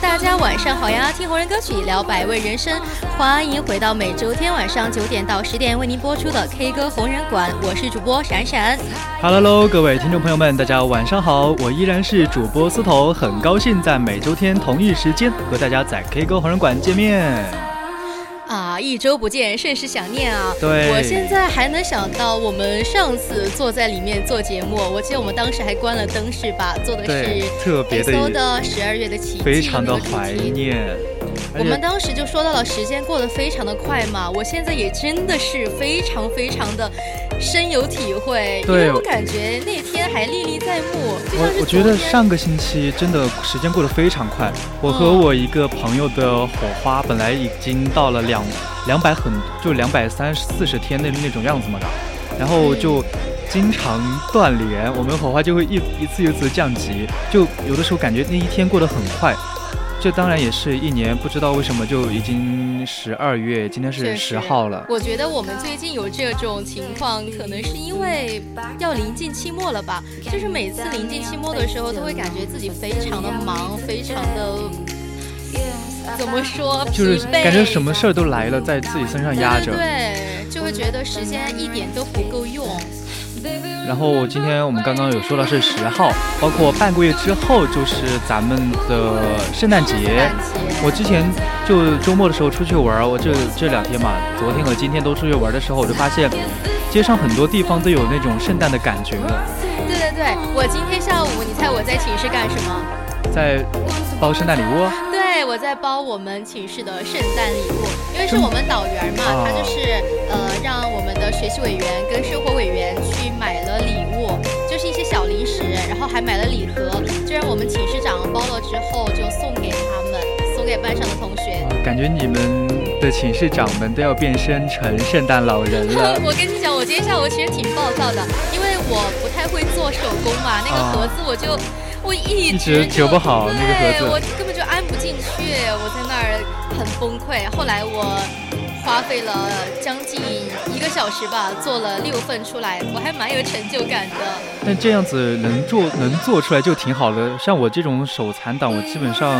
大家晚上好呀！听红人歌曲，聊百味人生，欢迎回到每周天晚上九点到十点为您播出的 K 歌红人馆，我是主播闪闪。Hello 各位听众朋友们，大家晚上好，我依然是主播司头，很高兴在每周天同一时间和大家在 K 歌红人馆见面。啊，一周不见，甚是想念啊！对，我现在还能想到我们上次坐在里面做节目，我记得我们当时还关了灯，是吧？做的是特别的十二月的奇迹，非常的怀念。我们当时就说到了时间过得非常的快嘛，我现在也真的是非常非常的深有体会，因为我感觉那天还历历在目。我我觉得上个星期真的时间过得非常快，我和我一个朋友的火花本来已经到了两两百很就两百三四十天那那种样子嘛的，然后就经常断联，我们火花就会一一次一次降级，就有的时候感觉那一天过得很快。这当然也是一年，不知道为什么就已经十二月，今天是十号了。我觉得我们最近有这种情况，可能是因为要临近期末了吧？就是每次临近期末的时候，都会感觉自己非常的忙，非常的怎么说？就是感觉什么事儿都来了，在自己身上压着。对，就会觉得时间一点都不够用。然后今天我们刚刚有说到是十号，包括半个月之后就是咱们的圣诞节。我之前就周末的时候出去玩，我这这两天嘛，昨天和今天都出去玩的时候，我就发现街上很多地方都有那种圣诞的感觉了。对对对，我今天下午，你猜我在寝室干什么？在包圣诞礼物。对，我在包我们寝室的圣诞礼物，因为是我们导员嘛，他就是呃让我们的学习委员跟生活委员去买了礼物，就是一些小零食，然后还买了礼盒，就让我们寝室长包了之后就送给他们，送给班上的同学。感觉你们的寝室长们都要变身成圣诞老人了。我跟你讲，我今天下午其实挺暴躁的，因为我不太会做手工嘛，那个盒子我就。我一直折不好那个盒子，我根本就安不进去，我在那儿很崩溃。后来我花费了将近一个小时吧，做了六份出来，我还蛮有成就感的。但这样子能做能做出来就挺好的。像我这种手残党，我基本上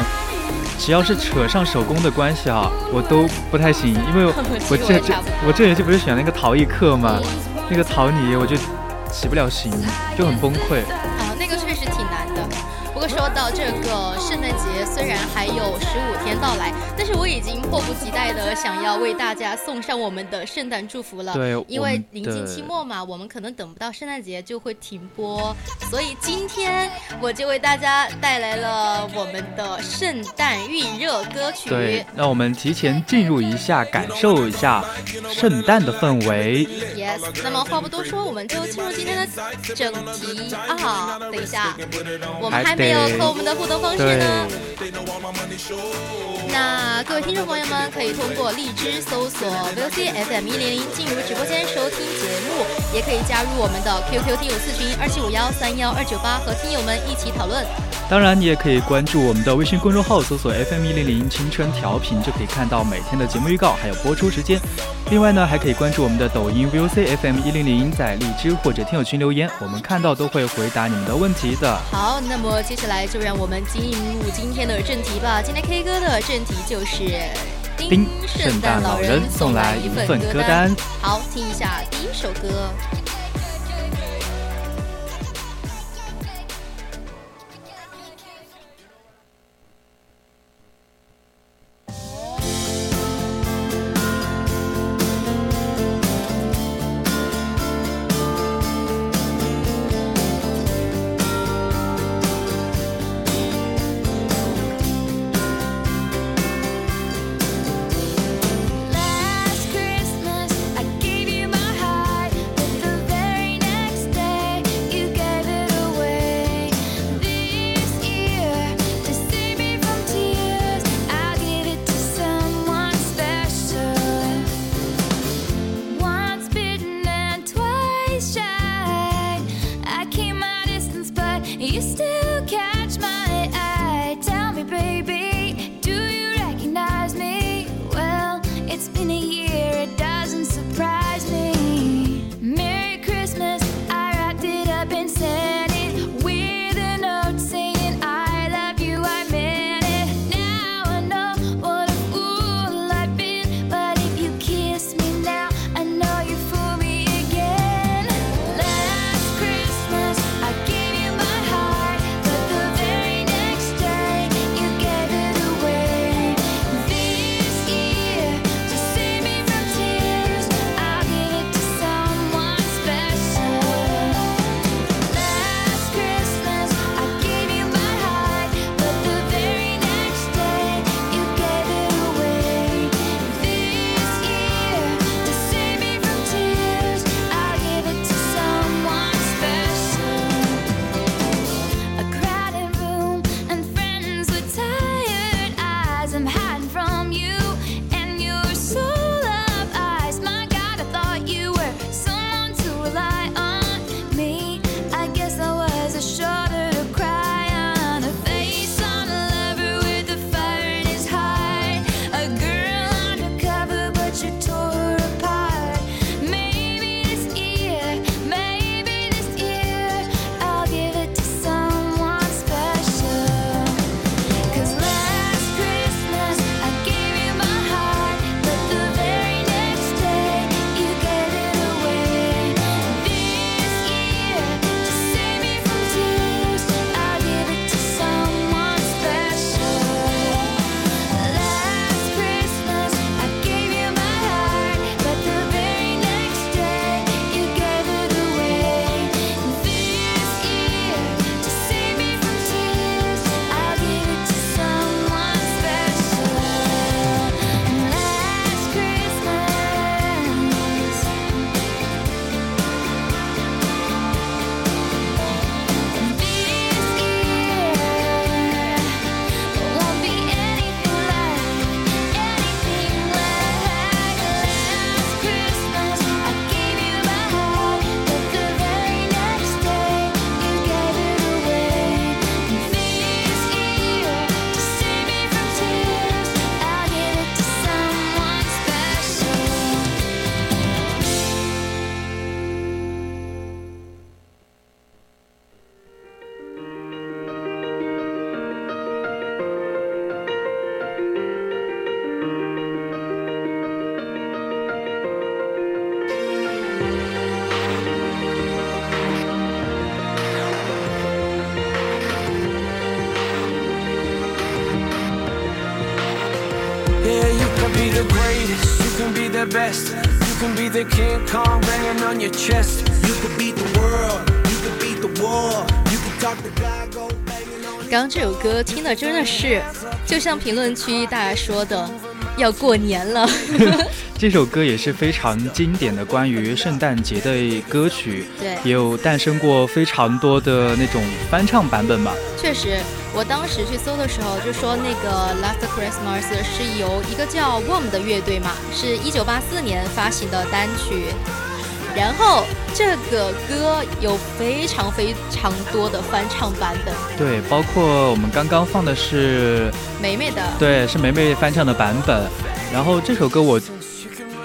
只要是扯上手工的关系啊，我都不太行，因为我这这 我这学期不是选了一个陶艺课嘛，那个陶泥我就起不了形，就很崩溃。说到这个圣诞节，虽然还有十五天到来，但是我已经迫不及待的想要为大家送上我们的圣诞祝福了。对，因为临近期末嘛，我们可能等不到圣诞节就会停播，所以今天我就为大家带来了我们的圣诞预热歌曲。对，让我们提前进入一下，感受一下圣诞的氛围。Yes，那么话不多说，我们就进入今天的整题啊！等一下，我们还没有。和我们的互动方式呢？那各位听众朋友们可以通过荔枝搜索 VOC FM 一零零进入直播间收听节目，也可以加入我们的 QQ 听友四群二七五幺三幺二九八，和听友们一起讨论。当然，你也可以关注我们的微信公众号，搜索 FM 一零零青春调频，就可以看到每天的节目预告还有播出时间。另外呢，还可以关注我们的抖音 VOC FM 一零零，在荔枝或者听友群留言，我们看到都会回答你们的问题的。好，那么接下来就让我们进入今天的正题吧。今天 K 歌的正题就是丁圣诞老人送来一份歌单。好，听一下第一首歌。You can be the King Kong banging on your chest. You can beat the world. You could beat the war. You could talk to God, go banging on. 刚刚这首歌听的真的是，就像评论区大家说的，要过年了。这首歌也是非常经典的关于圣诞节的歌曲，对，也有诞生过非常多的那种翻唱版本吧。确实，我当时去搜的时候就说那个《Last Christmas》是由一个叫 Warm 的乐队嘛，是一九八四年发行的单曲。然后这个歌有非常非常多的翻唱版本，对，包括我们刚刚放的是梅梅的，对，是梅梅翻唱的版本。然后这首歌我。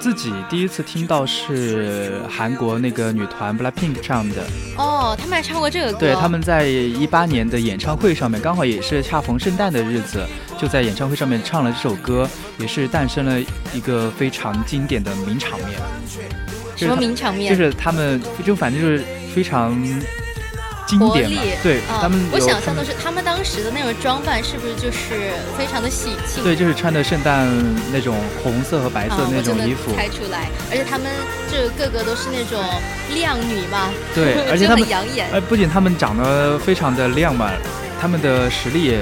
自己第一次听到是韩国那个女团 BLACKPINK 唱的哦，他们还唱过这个歌。对，他们在一八年的演唱会上面，刚好也是恰逢圣诞的日子，就在演唱会上面唱了这首歌，也是诞生了一个非常经典的名场面。什么名场面？就是他们，就反正就是非常。活力，对他们，我想象的是他们当时的那种装扮，是不是就是非常的喜庆？对，就是穿的圣诞那种红色和白色那种衣服，猜出来。而且他们这个个都是那种靓女嘛，对，而且他们养眼。呃，不仅他们长得非常的靓嘛，他们的实力也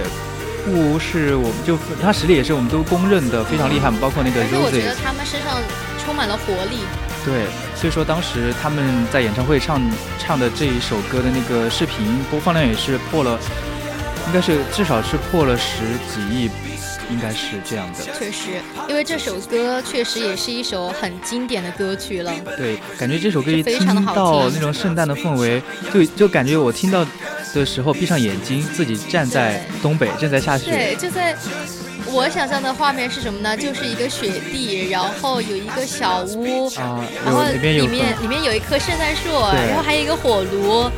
不是我们就他实力也是我们都公认的非常厉害，包括那个 Rosie。我觉得他们身上充满了活力。对，所以说当时他们在演唱会唱唱的这一首歌的那个视频播放量也是破了，应该是至少是破了十几亿，应该是这样的。确实，因为这首歌确实也是一首很经典的歌曲了。对，感觉这首歌一听到那种圣诞的氛围，就就感觉我听到的时候闭上眼睛，自己站在东北，正在下雪。对，就在。我想象的画面是什么呢？就是一个雪地，然后有一个小屋，然后里面里面有一棵圣诞树，然后还有一个火炉，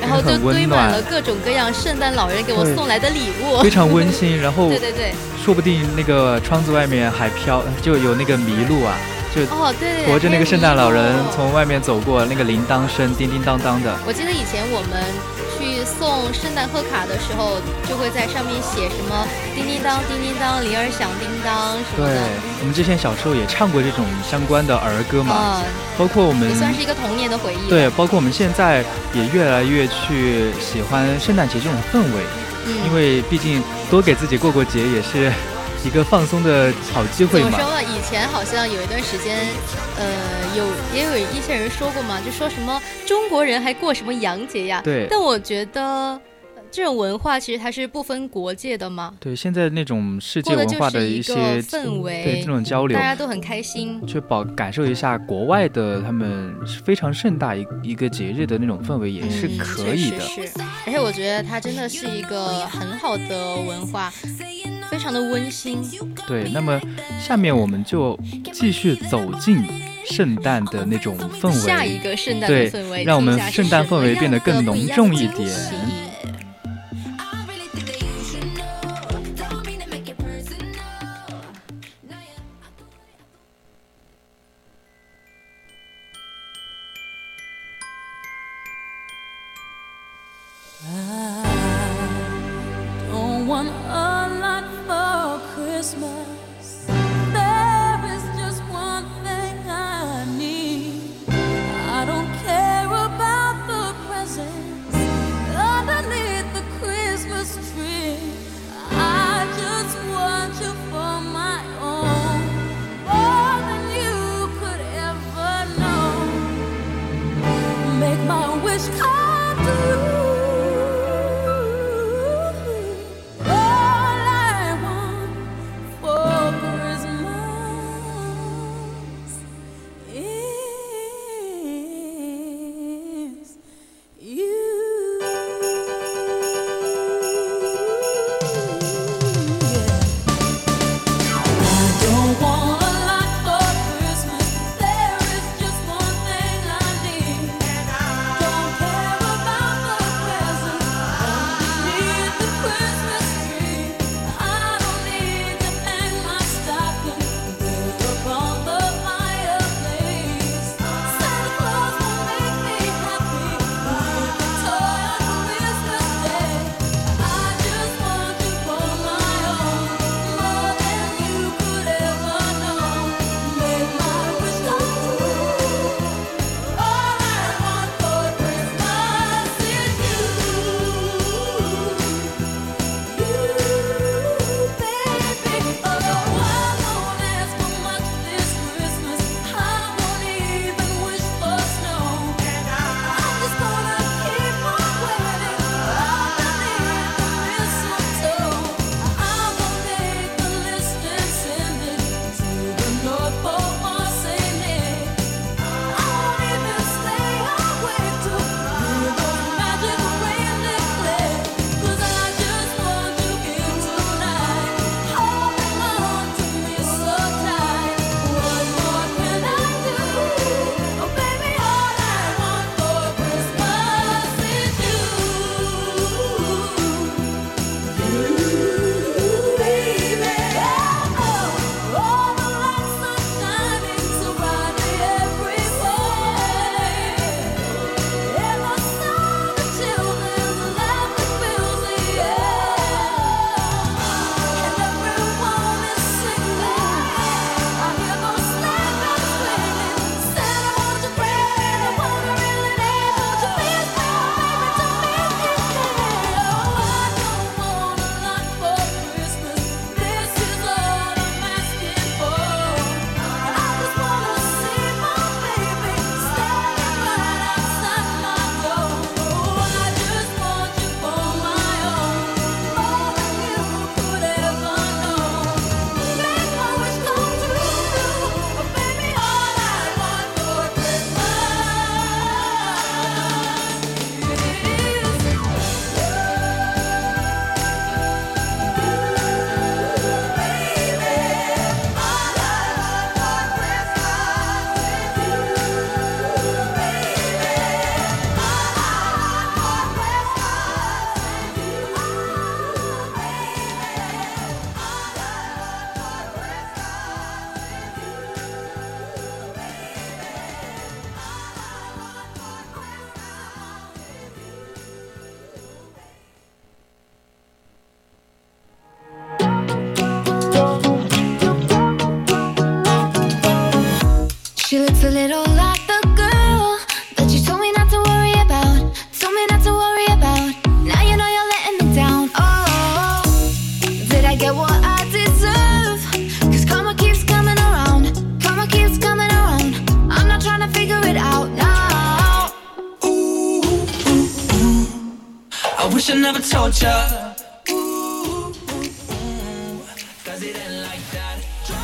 然后就堆满了各种各样圣诞老人给我送来的礼物，非常温馨。然后对对对，说不定那个窗子外面还飘就有那个麋鹿啊，就哦对，驮着那个圣诞老人从外面走过，那个铃铛声叮叮当当的。我记得以前我们。去送圣诞贺卡的时候，就会在上面写什么“叮叮当，叮叮当，铃儿响叮当”什么的。对，我们之前小时候也唱过这种相关的儿歌嘛，嗯包括我们也算是一个童年的回忆。对，包括我们现在也越来越去喜欢圣诞节这种氛围，因为毕竟多给自己过过节也是。一个放松的好机会嘛？怎么说呢？以前好像有一段时间，呃，有也有一些人说过嘛，就说什么中国人还过什么洋节呀？对。但我觉得这种文化其实它是不分国界的嘛。对，现在那种世界文化的一些氛围，对这种交流，大家都很开心，确保感受一下国外的他们非常盛大一一个节日的那种氛围也是可以的。是，而且我觉得它真的是一个很好的文化。非常的温馨，对。那么下面我们就继续走进圣诞的那种氛围，下一个圣诞的氛围，让我们圣诞氛围变得更浓重一点。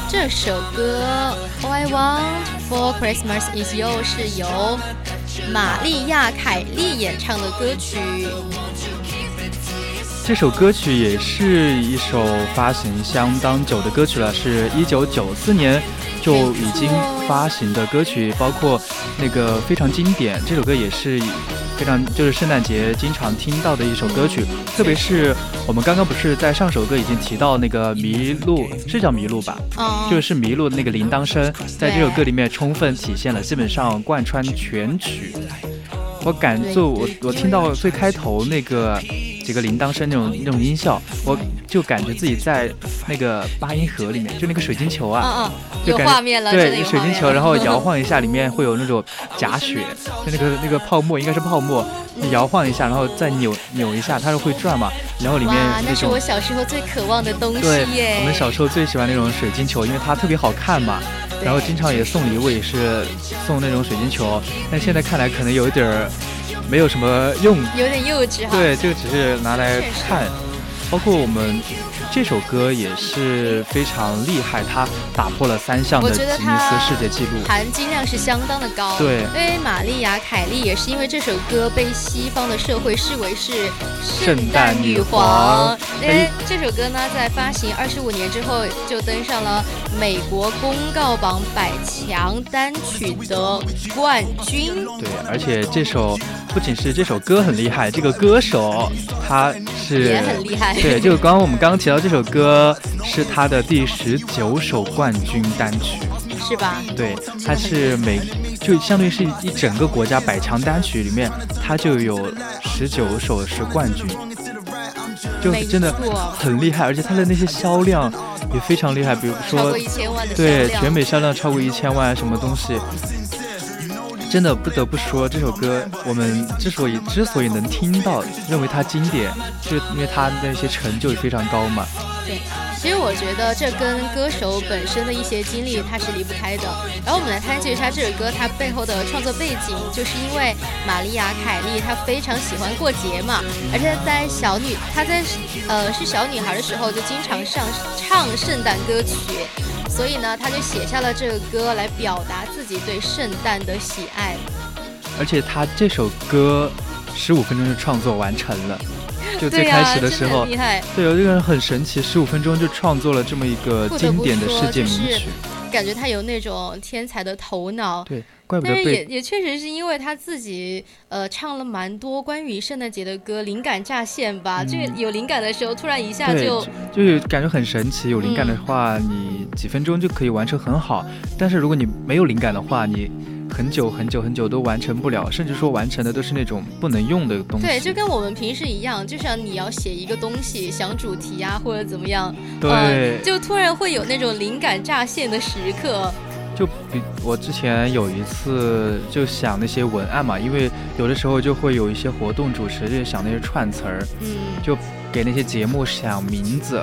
这首歌《All I Want for Christmas Is You》是由玛丽亚·凯莉演唱的歌曲。这首歌曲也是一首发行相当久的歌曲了，是一九九四年就已经发行的歌曲，包括那个非常经典。这首歌也是非常就是圣诞节经常听到的一首歌曲，特别是我们刚刚不是在上首歌已经提到那个麋鹿，是叫麋鹿吧？嗯，就是麋鹿那个铃铛声，在这首歌里面充分体现了，基本上贯穿全曲。我感就我我听到最开头那个几个铃铛声那种那种音效，我就感觉自己在那个八音盒里面，就那个水晶球啊，嗯嗯，有就感觉画面了，对，水晶球，然后摇 晃一下，里面会有那种假雪，就那个那个泡沫，应该是泡沫，你摇晃一下，然后再扭扭一下，它是会转嘛，然后里面哇，那是种我小时候最渴望的东西对，耶！我们小时候最喜欢那种水晶球，因为它特别好看嘛。然后经常也送礼物，也是送那种水晶球。但现在看来可能有一点儿没有什么用，有点幼稚哈。对，这个只是拿来看。包括我们这首歌也是非常厉害，它打破了三项的吉尼斯世界纪录。含金量是相当的高。对因为玛丽亚·凯莉也是因为这首歌被西方的社会视为是圣诞女皇。因为这首歌呢，在发行二十五年之后，就登上了美国公告榜百强单曲的冠军。对，而且这首不仅是这首歌很厉害，这个歌手他是也很厉害对，就刚刚我们刚刚提到这首歌是他的第十九首冠军单曲。是吧？对，他是每就相当于是一整个国家百强单曲里面，他就有十九首是冠军，就是真的很厉害，而且他的那些销量也非常厉害，比如说对。全美销量超过一千万，什么东西。真的不得不说，这首歌我们之所以之所以能听到，认为它经典，就是因为它那些成就非常高嘛。对，其实我觉得这跟歌手本身的一些经历它是离不开的。然后我们来探究一下这首歌它背后的创作背景，就是因为玛丽亚·凯莉她非常喜欢过节嘛，而且在小女她在呃是小女孩的时候就经常上唱圣诞歌曲。所以呢，他就写下了这个歌来表达自己对圣诞的喜爱。而且他这首歌十五分钟就创作完成了，就最、开始的时候。对，有这个人很神奇，十五分钟就创作了这么一个经典的世界名就是曲。感觉他有那种天才的头脑，对，怪不但是得也也确实是因为他自己呃唱了蛮多关于圣诞节的歌，灵感乍现吧。嗯、就有灵感的时候，突然一下就就是感觉很神奇。有灵感的嗯话，你几分钟就可以完成很好；但是如果你没有灵感的话，你很久很久很久都完成不了，甚至说完成的都是那种不能用的东西。对，就跟我们平时一样，就像你要写一个东西，想主题啊或者怎么样，对呃就突然会有那种灵感乍现的时刻。就比我之前有一次就想那些文案嘛，因为有的时候就会有一些活动主持就想那些串词儿，嗯，就给那些节目想名字。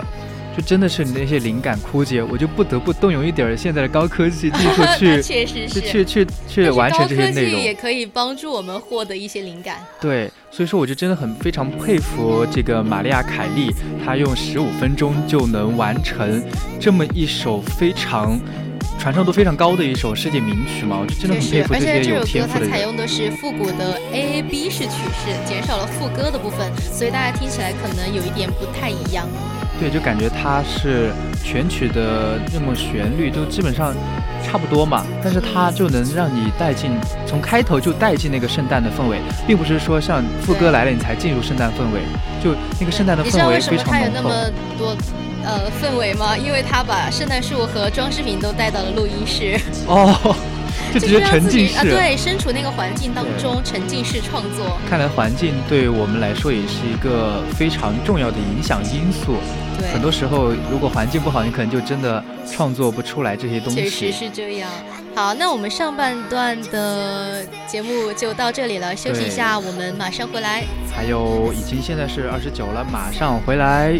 就真的是你那些灵感枯竭，我就不得不动用一点儿现在的高科技技术去 确实是。去去去完成这些内高科技也。可以帮助我们获得一些灵感。对，所以说我就真的很非常佩服这个玛利亚·凯莉，她用十五分钟就能完成这么一首非常传唱度非常高的一首世界名曲嘛，我就真的很佩，服而这些有且这首歌天赋的人。它采用的是复古的 A A B 式曲式，减少了副歌的部分，所以大家听起来可能有一点不太一样。对，就感觉它是全曲的那种旋律都基本上差不多嘛，但是它就能让你带进，从开头就带进那个圣诞的氛围，并不是说像副歌来了你才进入圣诞氛围，就那个圣诞的你知道为氛围非什么它有。那么多呃氛围吗？因为它把圣诞树和装饰品都带到了录音室，哦，就直接沉浸式。啊，对，身处那个环境当中，沉浸式创作。看来环境对我们来说也是一个非常重要的影响因素。对，很多时候，如果环境不好，你可能就真的创作不出来这些东西确实。是这样。好，那我们上半段的节目就到这里了，休息一下，我们马上回来。还有，已经现在是二十九了，马上回来。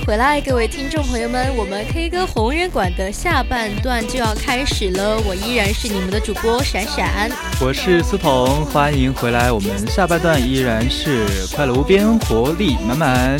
回来，各位听众朋友们，我们 K 歌红人馆的下半段就要开始了。我依然是你们的主播闪闪，我是思彤，欢迎回来。我们下半段依然是快乐无边，活力满满。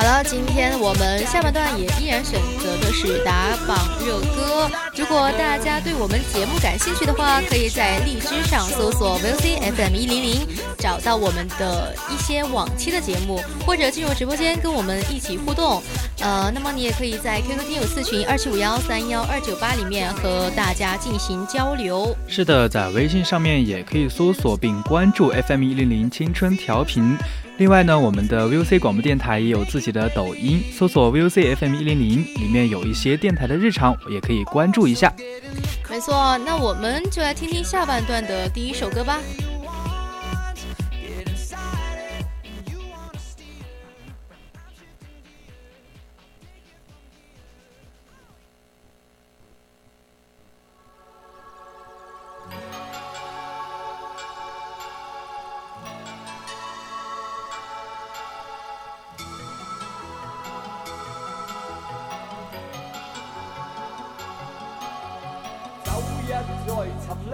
好了，今天我们下半段也依然选择的是打榜热歌。如果大家对我们节目感兴趣的话，可以在荔枝上搜索 VOC FM 一零零，找到我们的一些往期的节目，或者进入直播间跟我们一起互动。呃，那么你也可以在 QQ 听友四群二七五幺三幺二九八里面和大家进行交流。是的，在微信上面也可以搜索并关注 FM 一零零青春调频。另外呢，我们的 VOC 广播电台也有自己的抖音，搜索 VOC FM 一零零，里面有一些电台的日常，也可以关注一下。没错，那我们就来听听下半段的第一首歌吧。一再沉溺，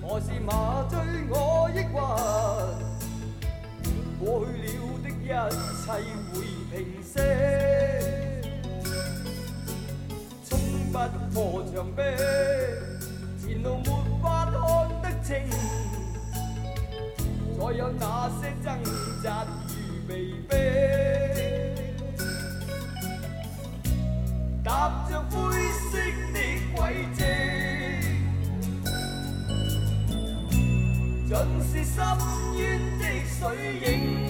何事麻醉我抑郁？过去了的一切会平息，冲不破墙壁，前路没法看得清。再有那些挣扎与被迫，踏着灰。深渊的水影。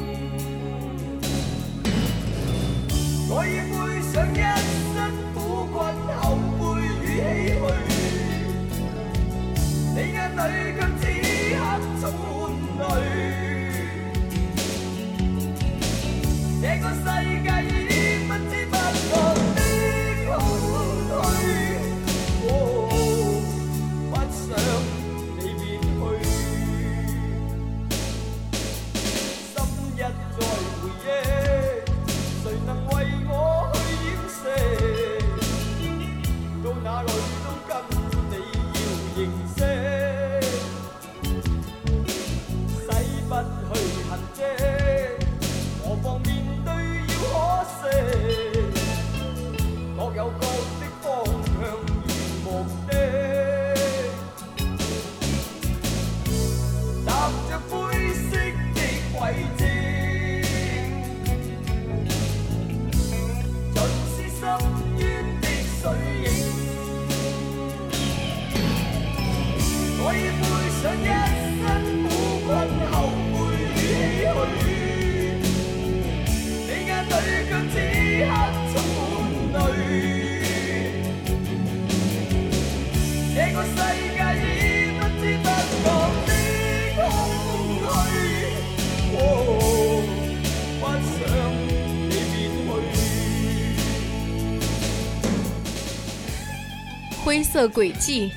色轨迹，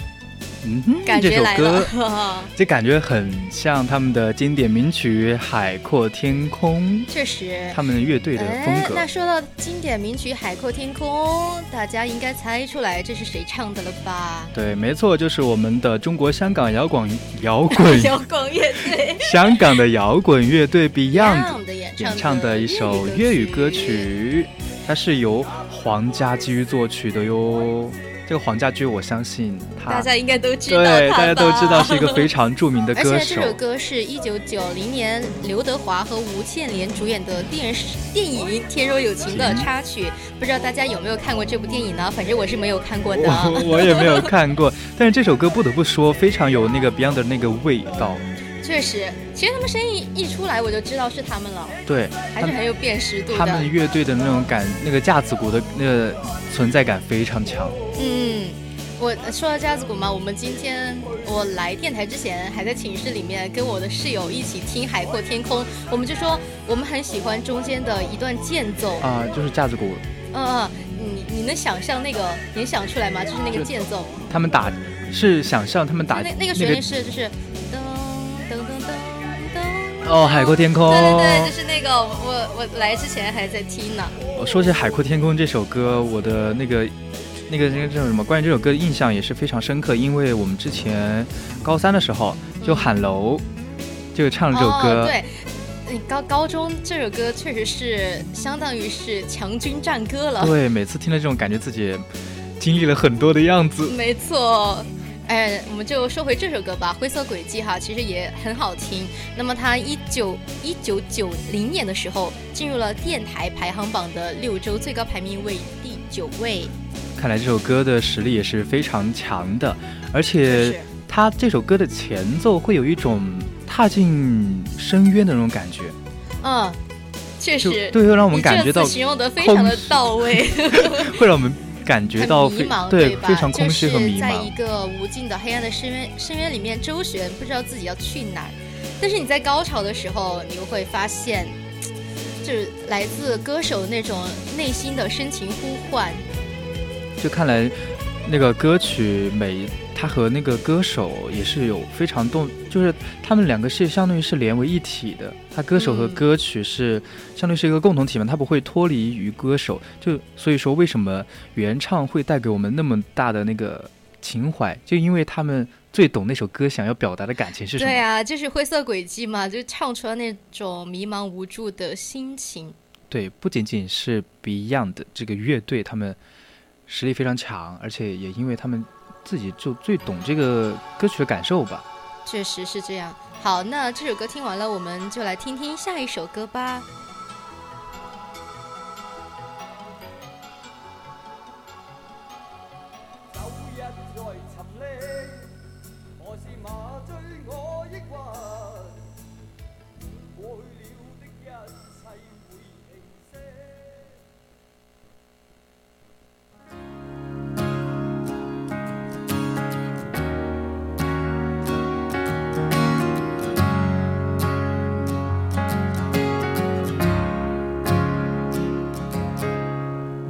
嗯哼，感这首觉来了歌，这感觉很像他们的经典名曲《海阔天空》，确实。他们乐队的风格。那说到经典名曲《海阔天空》，大家应该猜出来这是谁唱的了吧？对，没错，就是我们的中国香港摇滚 摇滚摇滚乐队，香港的摇滚乐队 Beyond 的演唱的一首粤语歌曲，它是由黄家驹作曲的哟。这个黄家驹，我相信他大家应该都知道，对，大家都知道是一个非常著名的 歌手。而且这首歌是一九九零年刘德华和吴倩莲主演的电视电影《天若有情》的插曲。不知道大家有没有看过这部电影呢？反正我是没有看过的，我也没有看过。但是这首歌不得不说，非常有那个 Beyond 的那个味道。确实，其实他们声音一出来，我就知道是他们了。对，还是很有辨识度的。他们乐队的那种感，那个架子鼓的那个存在感非常强。嗯，我说到架子鼓嘛，我们今天我来电台之前，还在寝室里面跟我的室友一起听《海阔天空》，我们就说我们很喜欢中间的一段间奏啊，就是架子鼓。嗯嗯，你你能想象那个能想出来吗？就是那个间奏。他们打是想象他们打那那个旋律是就是。哦，海阔天空，对对对，就是那个，我我来之前还在听呢。我说起海阔天空这首歌，我的那个那个那个叫什么？关于这首歌的印象也是非常深刻，因为我们之前高三的时候就喊楼，就唱了这首歌。对，你高高中这首歌确实是相当于是强军战歌了。对，每次听了这种感觉，自己经历了很多的样子。没错。哎，我们就说回这首歌吧，《灰色轨迹》哈，其实也很好听。那么它一九一九九零年的时候进入了电台排行榜的六周，最高排名位第九位。看来这首歌的实力也是非常强的，而且它这首歌的前奏会有一种踏进深渊的那种感觉。嗯，确实，对，会让我们感觉到形容的非常的到位，会让我们。感觉到迷茫，对吧？非常空虚和迷茫。在一个无尽的黑暗的深渊深渊里面周旋，不知道自己要去哪儿。但是你在高潮的时候，你又会发现，就是来自歌手那种内心的深情呼唤。就看来，那个歌曲每。他和那个歌手也是有非常动，就是他们两个是相当于是连为一体的。他歌手和歌曲是相当于是一个共同体嘛，他不会脱离于歌手。就所以说，为什么原唱会带给我们那么大的那个情怀？就因为他们最懂那首歌想要表达的感情是什么？对啊，就是灰色轨迹嘛，就唱出了那种迷茫无助的心情。对，不仅仅是 Beyond 这个乐队，他们实力非常强，而且也因为他们。自己就最懂这个歌曲的感受吧，确实是这样。好，那这首歌听完了，我们就来听听下一首歌吧。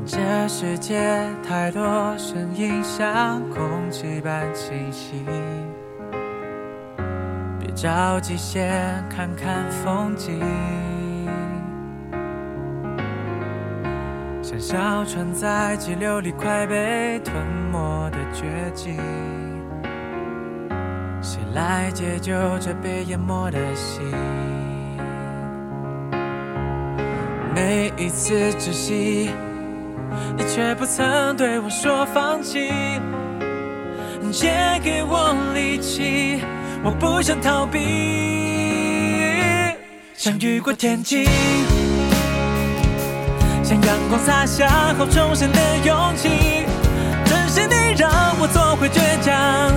这世界太多声音，像空气般清晰。别着急，先看看风景。像小船在激流里快被吞没的绝境，谁来解救这被淹没的心？每一次窒息。你却不曾对我说放弃，借给我力气，我不想逃避。像雨过天晴，像阳光洒下后重生的勇气。正是你让我做回倔强、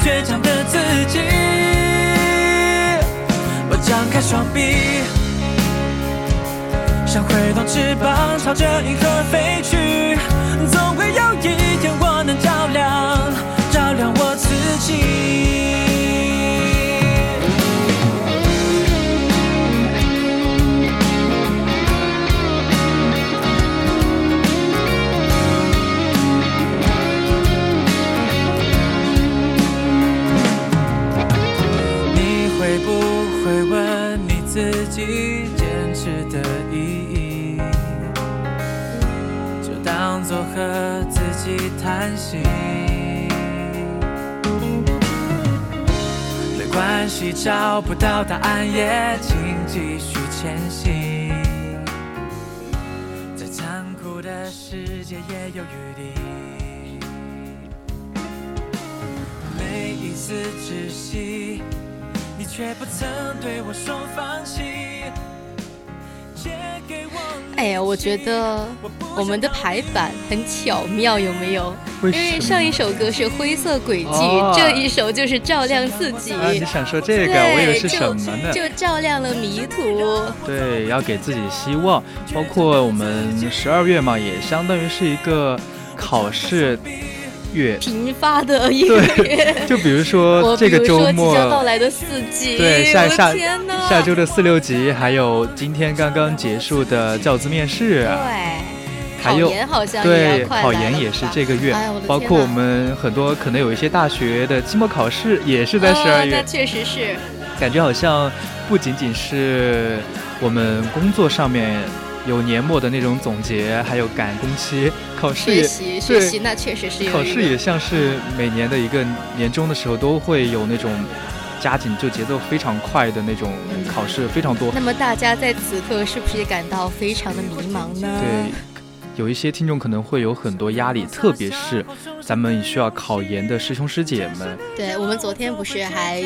倔强的自己。我张开双臂。想挥动翅膀，朝着银河飞去，总会有一天我能照亮，照亮我自己。当作和自己谈心。没关系，找不到答案也请继续前行。再残酷的世界也有余地。每一次窒息，你却不曾对我说放弃。哎呀，我觉得我们的排版很巧妙，有没有？为因为上一首歌是灰色轨迹，哦这一首就是照亮自己。啊，你想说这个，对我以为是什么呢？就照亮了迷途。对，要给自己希望。包括我们十二月嘛，也相当于是一个考试月。频发的月。就比如说这个周末即将到来的四级，对，下下下周的四六级，还有今天刚刚结束的教资面试，对，还有考研好像对考研也是这个月包括我们很多可能有一些大学的期末考试也是在十二月啊那，确实是。感觉好像不仅仅是我们工作上面有年末的那种总结，还有赶工期，考试也学习对学习，那确实是有考试也像是每年的一个年终的时候都会有那种加紧，就节奏非常快的那种考试，非常多。那么大家在此刻是不是也感到非常的迷茫呢？对，有一些听众可能会有很多压力，特别是咱们需要考研的师兄师姐们。对，我们昨天不是还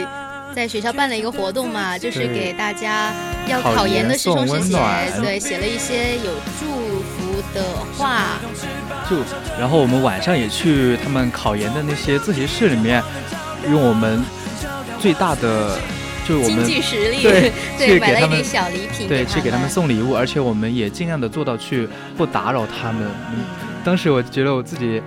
在学校办了一个活动嘛，就是给大家要考考研研的师兄师姐，对，写了一些有祝福的话。就，然后我们晚上也去他们考研的那些自习室里面，用我们最大的，就是我经们济实力，对去买了一点小礼品，对，去给他们送礼物，而且我们也尽量的做到去不打扰他们。嗯，当时我觉得我自己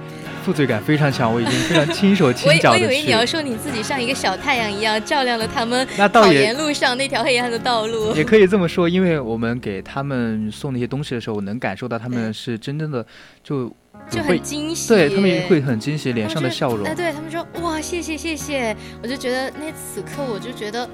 负罪感非常强，我已经非常亲手亲脚的去我以为你。要说你自己像一个小太阳一样，照亮了他们考研路上那条黑暗的道路。也可以这么说，因为我们给他们送那些东西的时候，我能感受到他们是真正的就就很惊喜，对他们也会很惊喜，脸上的笑容哎，。对他们说哇，谢谢谢谢，我就觉得那此刻我就觉得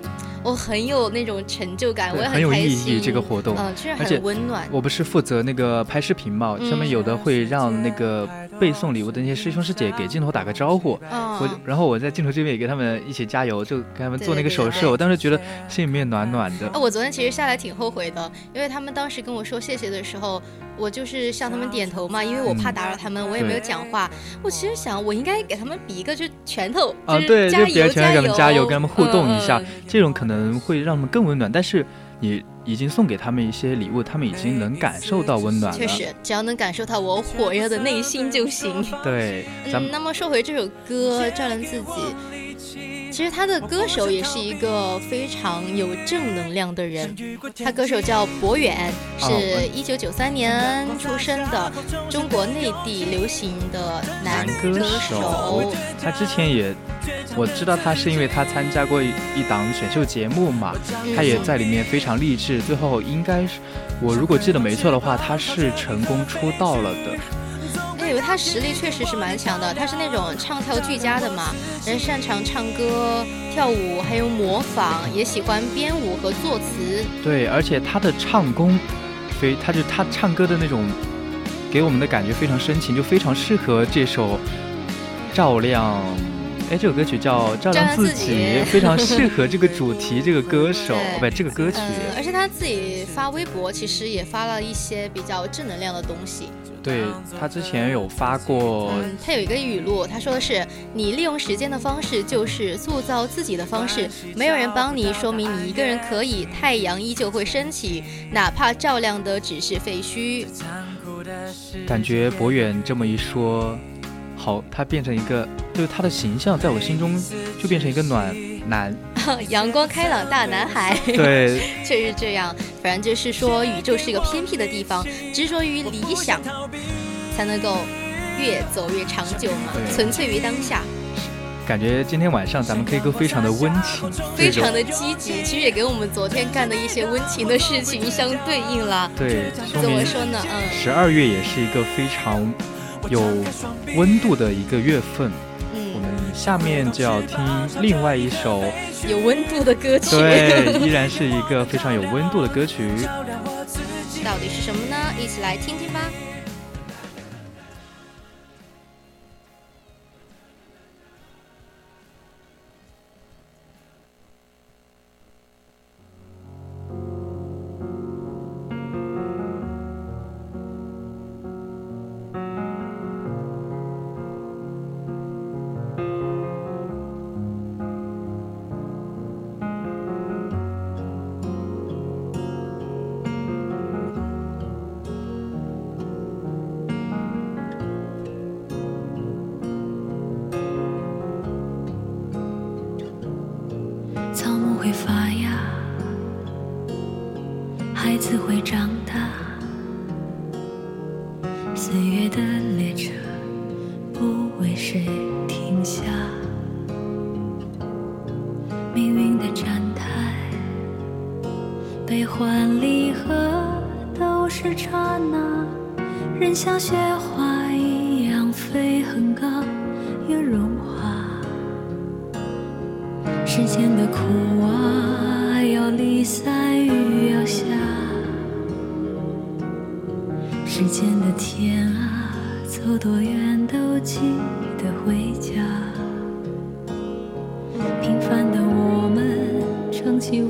我很有那种成就感，我也对很有意。义这个活动嗯，确实很温暖。我不是负责那个拍视频嘛，上面有的会让那个背送礼物的那些师兄师姐给镜头打个招呼，嗯我然后我在镜头这边也给他们一起加油，就给他们做那个手势，我当时觉得心里面暖暖的啊，。我昨天其实下来挺后悔的，因为他们当时跟我说谢谢的时候，我就是向他们点头嘛，因为我怕打扰他们，我也没有讲话。我其实想，我应该给他们比一个就拳头，啊，是对，加就别人油全给他们加油，跟他们互动一下嗯，这种可能会让他们更温暖。但是你已经送给他们一些礼物，他们已经能感受到温暖了。确实，只要能感受到我火热的内心就行。对，咱嗯，们那么说回这首歌《照亮自己》，其实他的歌手也是一个非常有正能量的人。他歌手叫博远，是哦一九九三年出生的中国内地流行的男歌歌手，他之前也我知道他是因为他参加过一一档选秀节目嘛，嗯他也在里面非常励志，最后应该是我如果记得没错的话，他是成功出道了的。因为，他实力确实是蛮强的，他是那种唱跳俱佳的嘛，人擅长唱歌、跳舞，还有模仿，也喜欢编舞和作词。对，而且他的唱功非，他就他唱歌的那种给我们的感觉非常深情，就非常适合这首《照亮》。哎，这首歌曲叫《照亮自己己》，非常适合这个主题，这个歌手对不，这个歌曲。嗯，而且他自己发微博，其实也发了一些比较正能量的东西。对他之前有发过，嗯，他有一个语录，他说的是：“你利用时间的方式就是塑造自己的方式，没有人帮你，说明你一个人可以，太阳依旧会升起，哪怕照亮的只是废墟。感觉博远这么一说，好，他变成一个，就是他的形象在我心中就变成一个暖 男。阳光开朗大男孩。对，确实这样。反正就是说，宇宙是一个偏僻的地方，执着于理想，才能够越走越长久嘛。纯粹于当下，感觉今天晚上咱们 K 歌非常的温情，非常的积极。其实也跟我们昨天干的一些温情的事情相对应了。对，怎么说呢？嗯十二月也是一个非常有温度的一个月份。我嗯，们下面就要听另外一首，有温度的歌曲，对，依然是一个非常有温度的歌曲。到底是什么呢？一起来听听吧。是刹那，人像雪花一样飞很高又融化，时间的苦啊，要离散雨要下，时间的天啊，走多远都记得回家。平凡的我们，撑起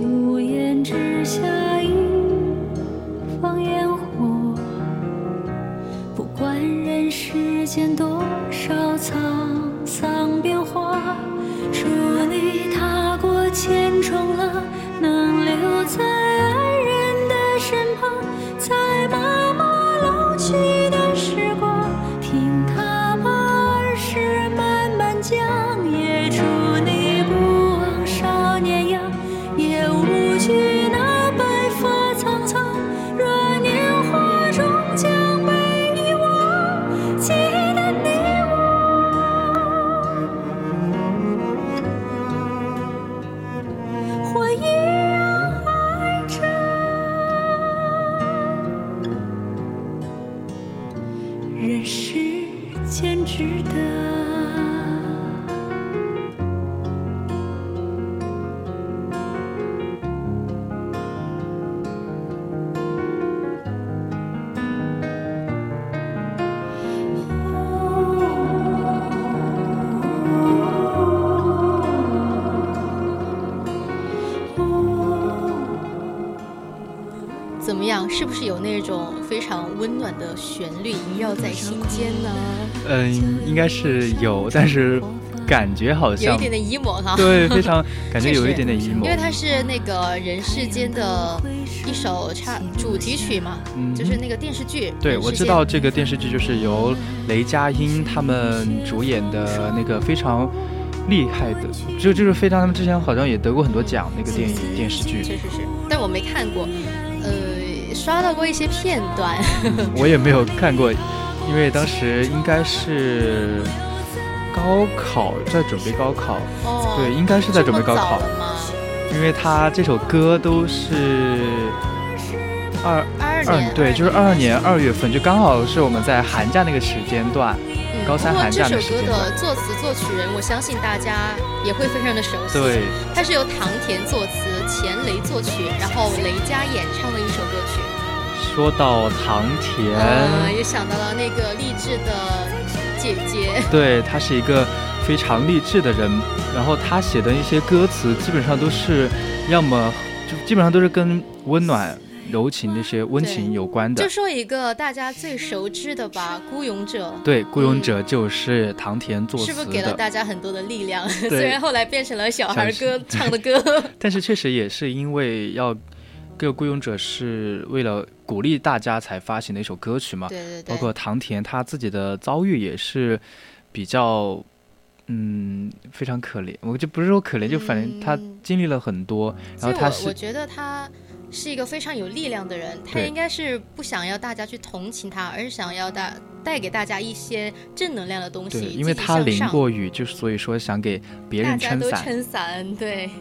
是不是有那种非常温暖的旋律萦绕在心间呢？嗯，应该是有，但是感觉好像有一点点 emo 哈。对，非常感觉有一点点因 emo 因为。它是那个人世间的一首插主题曲嘛，嗯就是那个电视剧。对，我知道这个电视剧就是由雷佳音他们主演的那个非常厉害的，就就是非常他们之前好像也得过很多奖那个电影电视剧，确实是，但我没看过，呃，刷到过一些片段。我也没有看过，因为当时应该是高考在准备高考，哦，对，应该是在准备高考？因为他这首歌都是二二年，对，就是二二年二月份，就刚好是我们在寒假那个时间段。嗯高三寒假不过这首歌的作词作曲人，我相信大家也会非常的熟悉。对，它是由唐田作词，钱雷作曲，然后雷佳演唱的一首歌曲。说到唐田，呃，也想到了那个励志的姐姐。对她是一个非常励志的人，然后她写的一些歌词基本上都是，要么就基本上都是跟温暖、柔情那些温情有关的就。说一个大家最熟知的吧，《孤勇者》。对，《孤勇者》就是唐田作词是不是给了，大家很多的力量？虽然后来变成了小孩歌 唱的歌。但是确实也是因为要。这个《孤勇者》是为了鼓励大家才发行的一首歌曲嘛，对对对，包括唐田他自己的遭遇也是比较，嗯，非常可怜。我就不是说可怜，就反正他嗯经历了很多，然后他是我我觉得他是一个非常有力量的人，他应该是不想要大家去同情他，而是想要大带给大家一些正能量的东西，对，因为他淋过雨，就是所以说想给别人撑伞。家都撑伞，对。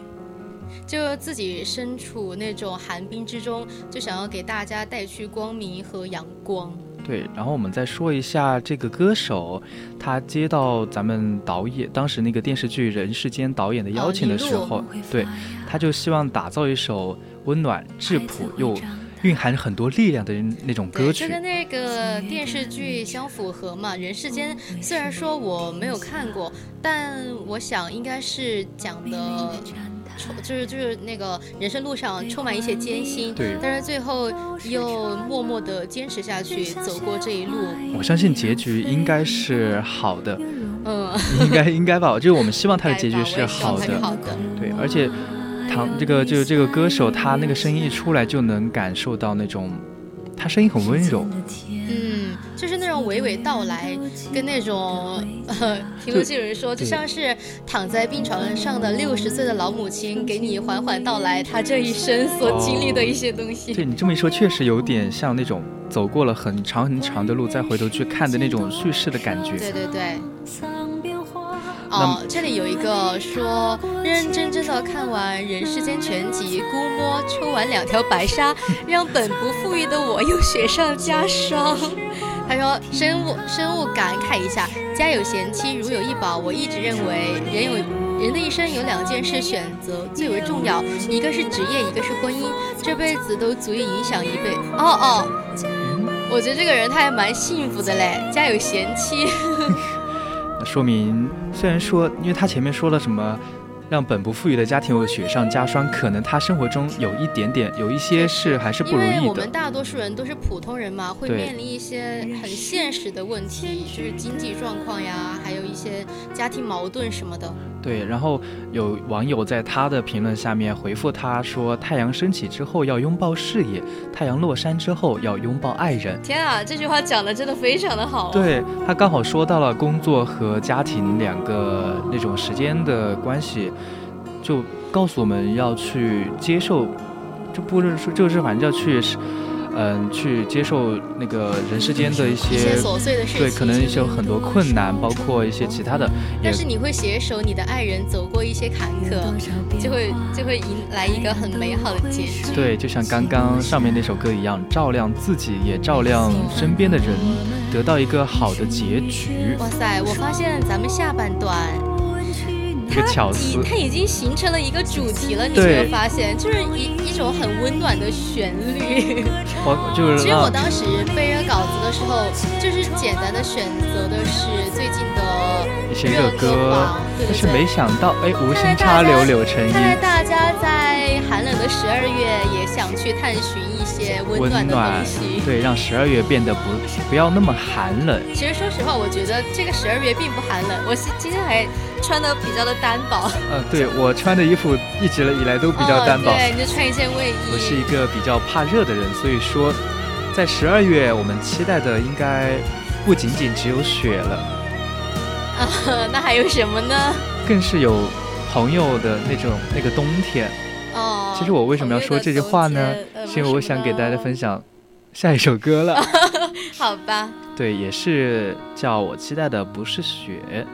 就自己身处那种寒冰之中，就想要给大家带去光明和阳光。对，然后我们再说一下这个歌手，他接到咱们导演当时那个电视剧《人世间》导演的邀请的时候，哦对，他就希望打造一首温暖、质朴又蕴含很多力量的那种歌，曲这。跟那个电视剧相符合嘛。《人世间》虽然说我没有看过，但我想应该是讲的，充就是就是那个人生路上充满一些艰辛，对但是最后又默默的坚持下去，走过这一路。我相信结局应该是好的，嗯，应该应该吧，就是我们希望他的结局是好的。好的。对，而且唐这个就是这个歌手，他那个声音一出来就能感受到那种，他声音很温柔，种娓娓道来，跟那种呃，评论区有人说，就像是躺在病床上的六十岁的老母亲，给你缓缓道来她这一生所经历的一些东西。对你这么一说，确实有点像那种走过了很长很长的路，再回头去看的那种叙事的感觉。对对对。哦，这里有一个说认认真真的看完《人世间》全集，估摸抽完两条白沙，让本不富裕的我又雪上加霜。他说：“深恶深恶感慨一下，家有贤妻，如有一宝。我一直认为，人有人的一生有两件事选择最为重要，一个是职业，一个是婚姻。这辈子都足以影响一辈。哦哦，我觉得这个人他还蛮幸福的嘞，家有贤妻。说明，虽然说，因为他前面说了什么。”让本不富裕的家庭有雪上加霜，可能他生活中有一点点，有一些事还是不如意的。因为我们大多数人都是普通人嘛，会面临一些很现实的问题，就是经济状况呀，还有一些家庭矛盾什么的。对，然后有网友在他的评论下面回复他说：“太阳升起之后要拥抱事业，太阳落山之后要拥抱爱人。”天啊，这句话讲的真的非常的好。对他刚好说到了工作和家庭两个那种时间的关系。就告诉我们要去接受，就不是说就是反正要去，嗯，去接受那个人世间的一些琐碎的事情，对，可能一些有很多困难，包括一些其他的。但是你会携手你的爱人走过一些坎坷，就会就会迎来一个很美好的结局。对，就像刚刚上面那首歌一样，照亮自己，也照亮身边的人，得到一个好的结局。哇塞，我发现咱们下半段。它已它已经形成了一个主题了，你有没有发现？就是一一种很温暖的旋律。我 就是。其实我当时背着稿子的时候，就是简单的选择的是最近的一些热歌，但是没想到，哎，无心插柳柳成荫。看来大家在寒冷的十二月也想去探寻一些温暖的东西。对，让十二月变得不不要那么寒冷。其实说实话，我觉得这个十二月并不寒冷。我是今天还。穿的比较的单薄，嗯，对我穿的衣服一直以来都比较单薄，对，你就穿一件卫衣。我是一个比较怕热的人，所以说，在十二月我们期待的应该不仅仅只有雪了，啊，那还有什么呢？更是有朋友的那种那个冬天。哦，其实我为什么要说这句话呢？是因为我想给大家分享下一首歌了。好吧。对，也是叫我期待的不是雪。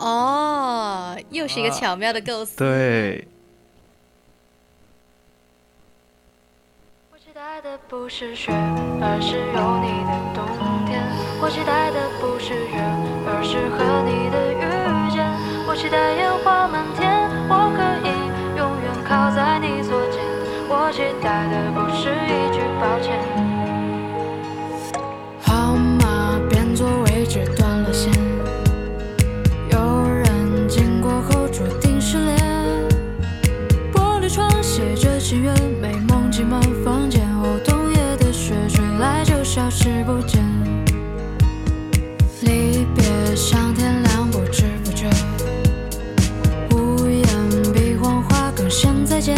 哦，又是一个巧妙的构思。对。我期待的不是雪，而是有你的冬天。我期待的不是月，而是和你的遇见。我期待烟花满天，我可以永远靠在你左肩。我期待的不是一句抱歉。不见，离别像天亮，不知不觉。无言比谎话更像再见。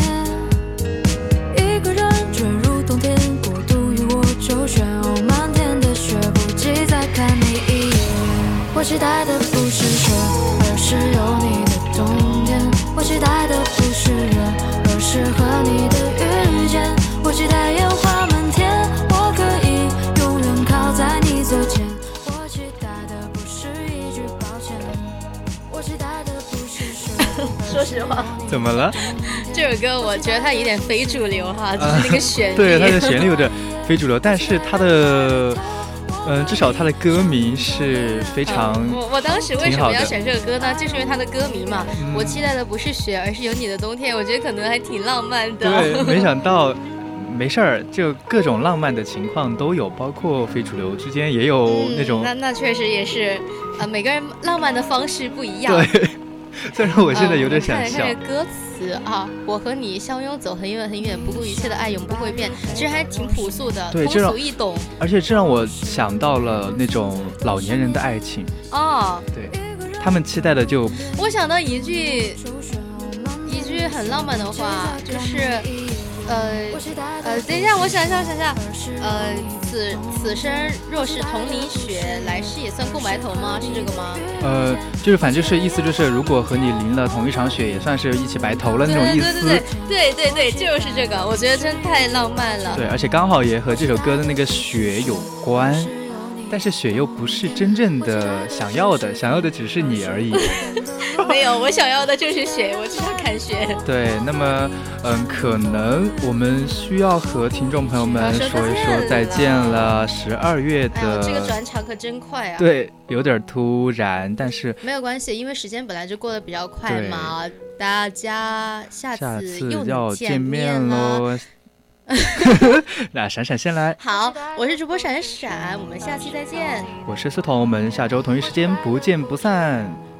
一个人坠入冬天，孤独与我周旋，哦，漫天的雪，不及再看你一眼。我期待的不是雪，而是有你的冬天。我期待的不是人，而是和你的遇见。我期待。怎么了？这首歌我觉得它有点非主流哈，就是那个旋律。对，它的旋律有点非主流，但是它的，嗯，至少它的歌名是非常。我我当时为什么要选这首歌呢？就是因为它的歌名嘛。我期待的不是雪，而是有你的冬天。我觉得可能还挺浪漫的。对，没想到，没事儿，就各种浪漫的情况都有，包括非主流之间也有那种。那那确实也是，呃，每个人浪漫的方式不一样。对。虽然我现在有点想笑。看歌词啊，我和你相拥走很远很远，不顾一切的爱永不会变，其实还挺朴素的，通俗易懂。而且这让我想到了那种老年人的爱情哦，对，他们期待的就……我想到一句一句很浪漫的话，就是呃呃，等一下，我想一下想一下，呃，此此生若是同淋雪，来世也算共白头吗？是这个吗？呃，就是反正就是意思就是，如果和你淋了同一场雪，也算是一起白头了那种意思。对对对对对，就是这个，我觉得真太浪漫了。对，而且刚好也和这首歌的那个雪有关。但是雪又不是真正的想要的，想要的只是你而已。没有，我想要的就是雪，我只想看雪。对，那么，嗯，可能我们需要和听众朋友们说一说再见了。十二月的这个转场可真快啊！对，有点突然，但是没有关系，因为时间本来就过得比较快嘛。大家下次又要见面喽。那闪闪先来。好，我是主播闪闪，我们下期再见。我是思彤，我们下周同一时间不见不散。